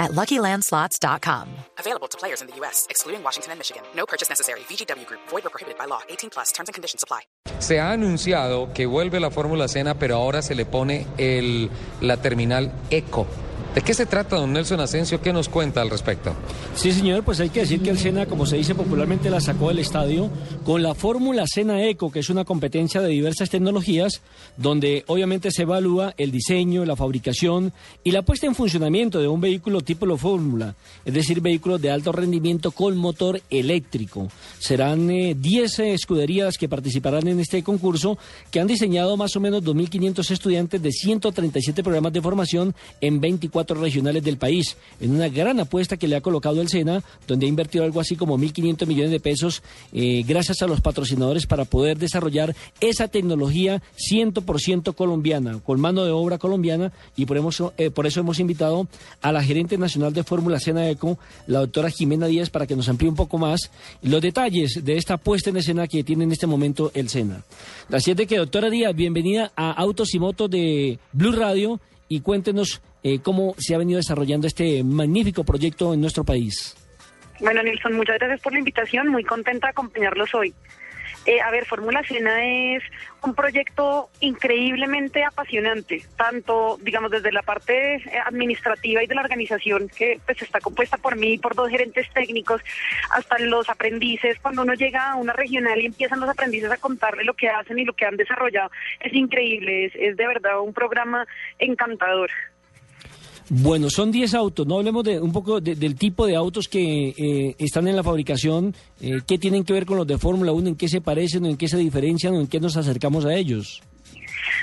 at LuckyLandSlots.com. Available to players in the U.S., excluding Washington and Michigan. No purchase necessary. VGW Group. Void or prohibited by law. 18 plus. Terms and conditions apply. Se ha anunciado que vuelve la Fórmula Cena, pero ahora se le pone el, la terminal Eco. ¿De qué se trata, don Nelson Asensio? ¿Qué nos cuenta al respecto? Sí, señor, pues hay que decir que el Sena, como se dice popularmente, la sacó del estadio con la fórmula Sena Eco, que es una competencia de diversas tecnologías, donde obviamente se evalúa el diseño, la fabricación y la puesta en funcionamiento de un vehículo tipo la fórmula, es decir, vehículos de alto rendimiento con motor eléctrico. Serán 10 eh, escuderías que participarán en este concurso, que han diseñado más o menos 2.500 estudiantes de 137 programas de formación en 24 regionales del país, en una gran apuesta que le ha colocado el SENA, donde ha invertido algo así como 1.500 millones de pesos eh, gracias a los patrocinadores para poder desarrollar esa tecnología 100% colombiana, con mano de obra colombiana, y por, hemos, eh, por eso hemos invitado a la gerente nacional de Fórmula Sena Eco, la doctora Jimena Díaz, para que nos amplíe un poco más los detalles de esta puesta en escena que tiene en este momento el SENA. Así es que, doctora Díaz, bienvenida a Autos y Motos de Blue Radio y cuéntenos eh, cómo se ha venido desarrollando este magnífico proyecto en nuestro país. Bueno, Nilson, muchas gracias por la invitación. Muy contenta de acompañarlos hoy. Eh, a ver, Fórmula Cena es un proyecto increíblemente apasionante, tanto, digamos, desde la parte eh, administrativa y de la organización, que pues está compuesta por mí por dos gerentes técnicos, hasta los aprendices. Cuando uno llega a una regional y empiezan los aprendices a contarle lo que hacen y lo que han desarrollado, es increíble, es, es de verdad un programa encantador. Bueno, son 10 autos, no hablemos de un poco del tipo de autos que eh, están en la fabricación, eh, qué tienen que ver con los de Fórmula 1, en qué se parecen, en qué se diferencian en qué nos acercamos a ellos.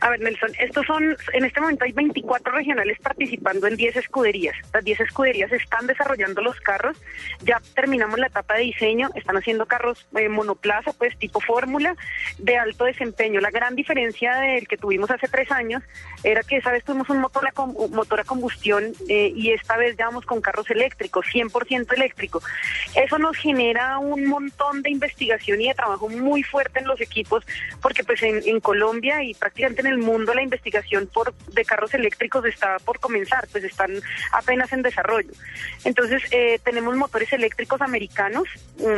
A ver, Nelson, estos son, en este momento hay 24 regionales participando en 10 escuderías. Las 10 escuderías están desarrollando los carros, ya terminamos la etapa de diseño, están haciendo carros eh, monoplaza, pues tipo fórmula, de alto desempeño. La gran diferencia del que tuvimos hace tres años era que esa vez tuvimos un motor a, motor a combustión eh, y esta vez ya vamos con carros eléctricos, 100% eléctrico. Eso nos genera un montón de investigación y de trabajo muy fuerte en los equipos, porque pues en, en Colombia y prácticamente en el mundo la investigación por de carros eléctricos está por comenzar, pues están apenas en desarrollo. Entonces eh, tenemos motores eléctricos americanos,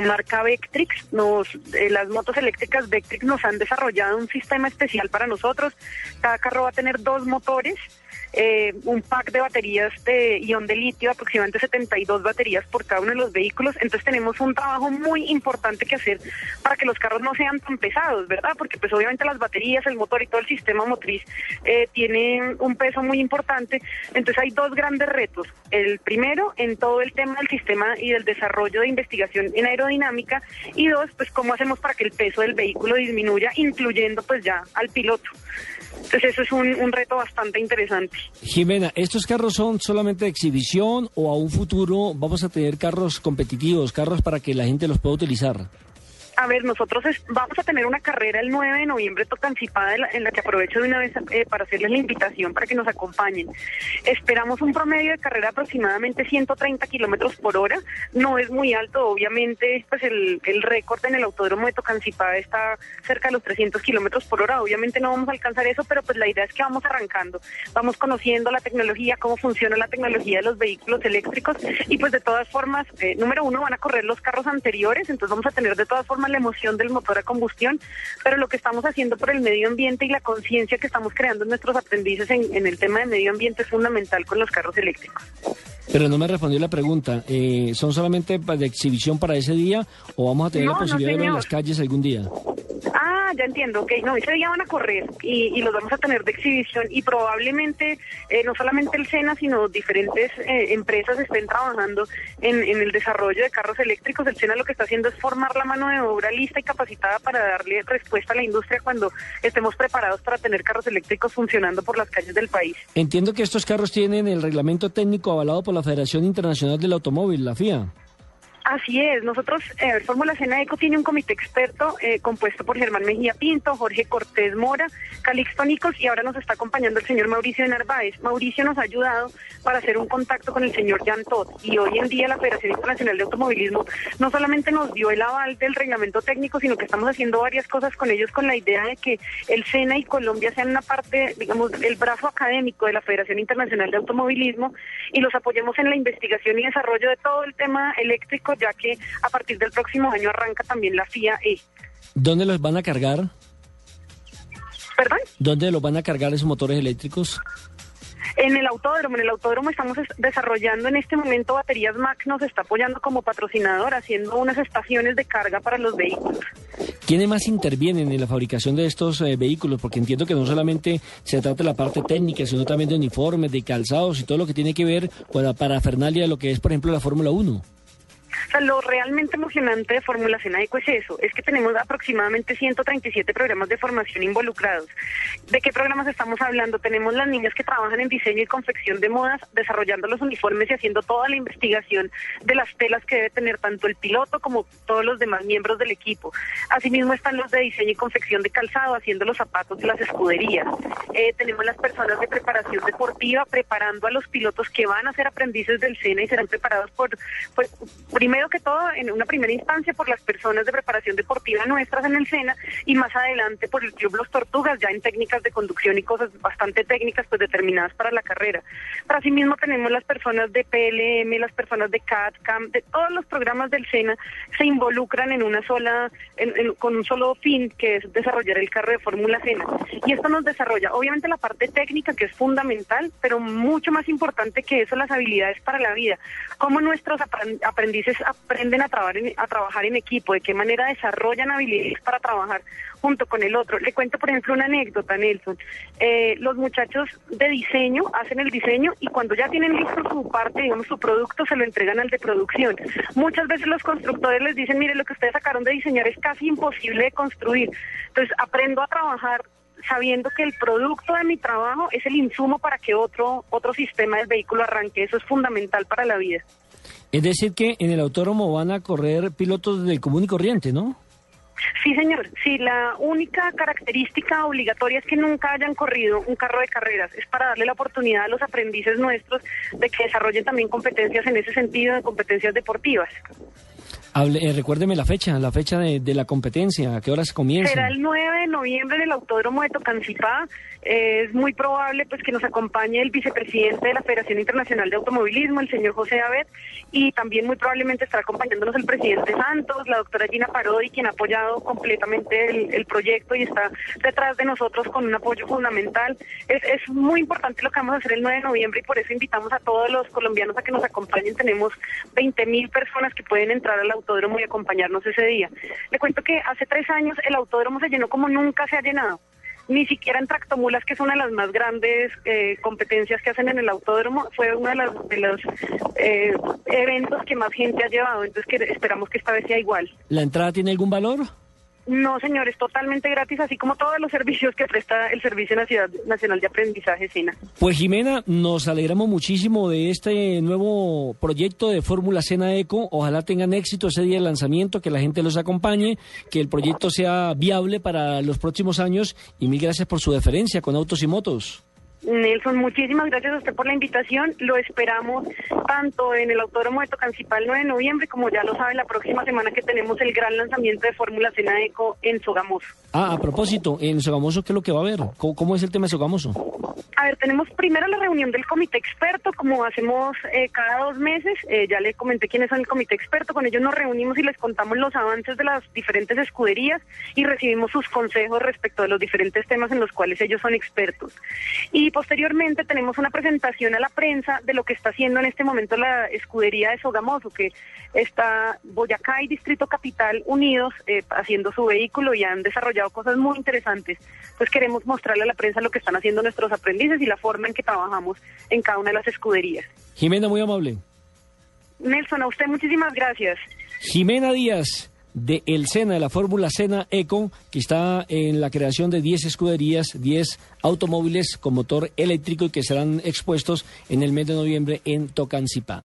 marca Vectrix, nos, eh, las motos eléctricas Vectrix nos han desarrollado un sistema especial para nosotros. Cada carro va a tener dos motores eh, un pack de baterías de ion de litio, aproximadamente 72 baterías por cada uno de los vehículos. Entonces tenemos un trabajo muy importante que hacer para que los carros no sean tan pesados, ¿verdad? Porque pues obviamente las baterías, el motor y todo el sistema motriz eh, tienen un peso muy importante. Entonces hay dos grandes retos. El primero, en todo el tema del sistema y del desarrollo de investigación en aerodinámica. Y dos, pues cómo hacemos para que el peso del vehículo disminuya, incluyendo pues ya al piloto. Entonces eso es un, reto bastante interesante. Jimena, ¿estos carros son solamente de exhibición o a un futuro vamos a tener carros competitivos, carros para que la gente los pueda utilizar? A ver, nosotros vamos a tener una carrera el 9 de noviembre tocancipada en la, en la que aprovecho de una vez eh, para hacerles la invitación para que nos acompañen. Esperamos un promedio de carrera aproximadamente 130 kilómetros por hora. No es muy alto, obviamente, pues el, el récord en el autódromo de Tocancipá está cerca de los 300 kilómetros por hora. Obviamente no vamos a alcanzar eso, pero pues la idea es que vamos arrancando. Vamos conociendo la tecnología, cómo funciona la tecnología de los vehículos eléctricos y pues de todas formas, eh, número uno, van a correr los carros anteriores, entonces vamos a tener de todas formas la emoción del motor a combustión, pero lo que estamos haciendo por el medio ambiente y la conciencia que estamos creando en nuestros aprendices en, el tema de medio ambiente es fundamental con los carros eléctricos. Pero no me respondió la pregunta. Eh, ¿Son solamente de exhibición para ese día o vamos a tener la posibilidad de verlo en las calles algún día? Ah, ya entiendo, ok, no, ese día van a correr y, los vamos a tener de exhibición y probablemente eh, no solamente el SENA, sino diferentes eh, empresas estén trabajando en, el desarrollo de carros eléctricos. El SENA lo que está haciendo es formar la mano de obra lista y capacitada para darle respuesta a la industria cuando estemos preparados para tener carros eléctricos funcionando por las calles del país. Entiendo que estos carros tienen el reglamento técnico avalado por la Federación Internacional del Automóvil, la FIA. Así es, nosotros, eh, Fórmula Cena Eco tiene un comité experto eh, compuesto por Germán Mejía Pinto, Jorge Cortés Mora, Calixto Nicos y ahora nos está acompañando el señor Mauricio Narváez. Mauricio nos ha ayudado para hacer un contacto con el señor Jan Todd y hoy en día la Federación Internacional de Automovilismo no solamente nos dio el aval del reglamento técnico, sino que estamos haciendo varias cosas con ellos con la idea de que el SENA y Colombia sean una parte, digamos, el brazo académico de la Federación Internacional de Automovilismo y los apoyemos en la investigación y desarrollo de todo el tema eléctrico ya que a partir del próximo año arranca también la FIA-E. ¿Dónde los van a cargar? ¿Perdón? ¿Dónde los van a cargar esos motores eléctricos? En el autódromo, en el autódromo estamos desarrollando en este momento baterías Mac, nos está apoyando como patrocinador, haciendo unas estaciones de carga para los vehículos. ¿Quiénes más intervienen en la fabricación de estos eh, vehículos? Porque entiendo que no solamente se trata de la parte técnica, sino también de uniformes, de calzados y todo lo que tiene que ver con la parafernalia de lo que es, por ejemplo, la Fórmula 1. Sea, lo realmente emocionante de Fórmula Eco es eso, es que tenemos aproximadamente 137 programas de formación involucrados. ¿De qué programas estamos hablando? Tenemos las niñas que trabajan en diseño y confección de modas, desarrollando los uniformes y haciendo toda la investigación de las telas que debe tener tanto el piloto como todos los demás miembros del equipo. Asimismo están los de diseño y confección de calzado, haciendo los zapatos de las escuderías. Eh, tenemos las personas de preparación deportiva preparando a los pilotos que van a ser aprendices del SENA y serán preparados por, pues, primero que todo, en una primera instancia por las personas de preparación deportiva nuestras en el SENA y más adelante por el Club Los Tortugas, ya en técnicas de conducción y cosas bastante técnicas pues determinadas para la carrera. Pero asimismo tenemos las personas de PLM, las personas de CAD, CAM, de todos los programas del SENA se involucran en una sola, con un solo fin que es desarrollar el carro de Fórmula SENA. Y esto nos desarrolla, obviamente la parte técnica que es fundamental, pero mucho más importante que eso, las habilidades para la vida. Cómo nuestros aprendices aprenden a, trabajar en, a trabajar en equipo, de qué manera desarrollan habilidades para trabajar junto con el otro. Le cuento, por ejemplo, una anécdota, Nelson. Eh, los muchachos de diseño hacen el diseño y cuando ya tienen listo su parte, digamos, su producto, se lo entregan al de producción. Muchas veces los constructores les dicen, mire, lo que ustedes sacaron de diseñar es casi imposible de construir. Entonces, aprendo a trabajar sabiendo que el producto de mi trabajo es el insumo para que otro otro sistema del vehículo arranque. Eso es fundamental para la vida. Es decir, que en el autódromo van a correr pilotos del común y corriente, ¿no? Sí, señor. Sí, la única característica obligatoria es que nunca hayan corrido un carro de carreras. Es para darle la oportunidad a los aprendices nuestros de que desarrollen también competencias en ese sentido, de competencias deportivas. Eh, recuérdeme la fecha, la fecha de, la competencia, ¿a qué horas comienza? Será el 9 de noviembre en el Autódromo de Tocancipá. es muy probable pues que nos acompañe el vicepresidente de la Federación Internacional de Automovilismo, el señor José Abed, y también muy probablemente estará acompañándonos el presidente Santos, la doctora Gina Parodi, quien ha apoyado completamente el, proyecto y está detrás de nosotros con un apoyo fundamental. Es, es muy importante lo que vamos a hacer el 9 de noviembre y por eso invitamos a todos los colombianos a que nos acompañen. Tenemos 20 mil personas que pueden entrar a la autódromo y acompañarnos ese día. Le cuento que hace tres años el autódromo se llenó como nunca se ha llenado. Ni siquiera en tractomulas, que es una de las más grandes eh, competencias que hacen en el autódromo, fue uno de, de los eh, eventos que más gente ha llevado. Entonces que esperamos que esta vez sea igual. ¿La entrada tiene algún valor? No, señor, es totalmente gratis, así como todos los servicios que presta el Servicio Nacional de Aprendizaje SINA. Pues Jimena, nos alegramos muchísimo de este nuevo proyecto de Fórmula Sena Eco. Ojalá tengan éxito ese día de lanzamiento, que la gente los acompañe, que el proyecto sea viable para los próximos años y mil gracias por su deferencia con Autos y Motos. Nelson, muchísimas gracias a usted por la invitación. Lo esperamos tanto en el Autódromo de Tocancipá el 9 de noviembre, como ya lo sabe, la próxima semana que tenemos el gran lanzamiento de Fórmula Cena Eco en Sogamoso. Ah, a propósito, en Sogamoso, ¿qué es lo que va a haber? ¿Cómo, es el tema de Sogamoso? A ver, tenemos primero la reunión del comité experto, como hacemos eh, cada dos meses. Eh, ya le comenté quiénes son el comité experto. Con ellos nos reunimos y les contamos los avances de las diferentes escuderías y recibimos sus consejos respecto de los diferentes temas en los cuales ellos son expertos. Y posteriormente tenemos una presentación a la prensa de lo que está haciendo en este momento la escudería de Sogamoso, que está Boyacá y Distrito Capital unidos eh, haciendo su vehículo y han desarrollado cosas muy interesantes. Pues queremos mostrarle a la prensa lo que están haciendo nuestros aprendices y la forma en que trabajamos en cada una de las escuderías. Jimena, muy amable. Nelson, a usted muchísimas gracias. Jimena Díaz de el Sena, de la Fórmula Sena Eco, que está en la creación de 10 escuderías, 10 automóviles con motor eléctrico y que serán expuestos en el mes de noviembre en Tocancipá.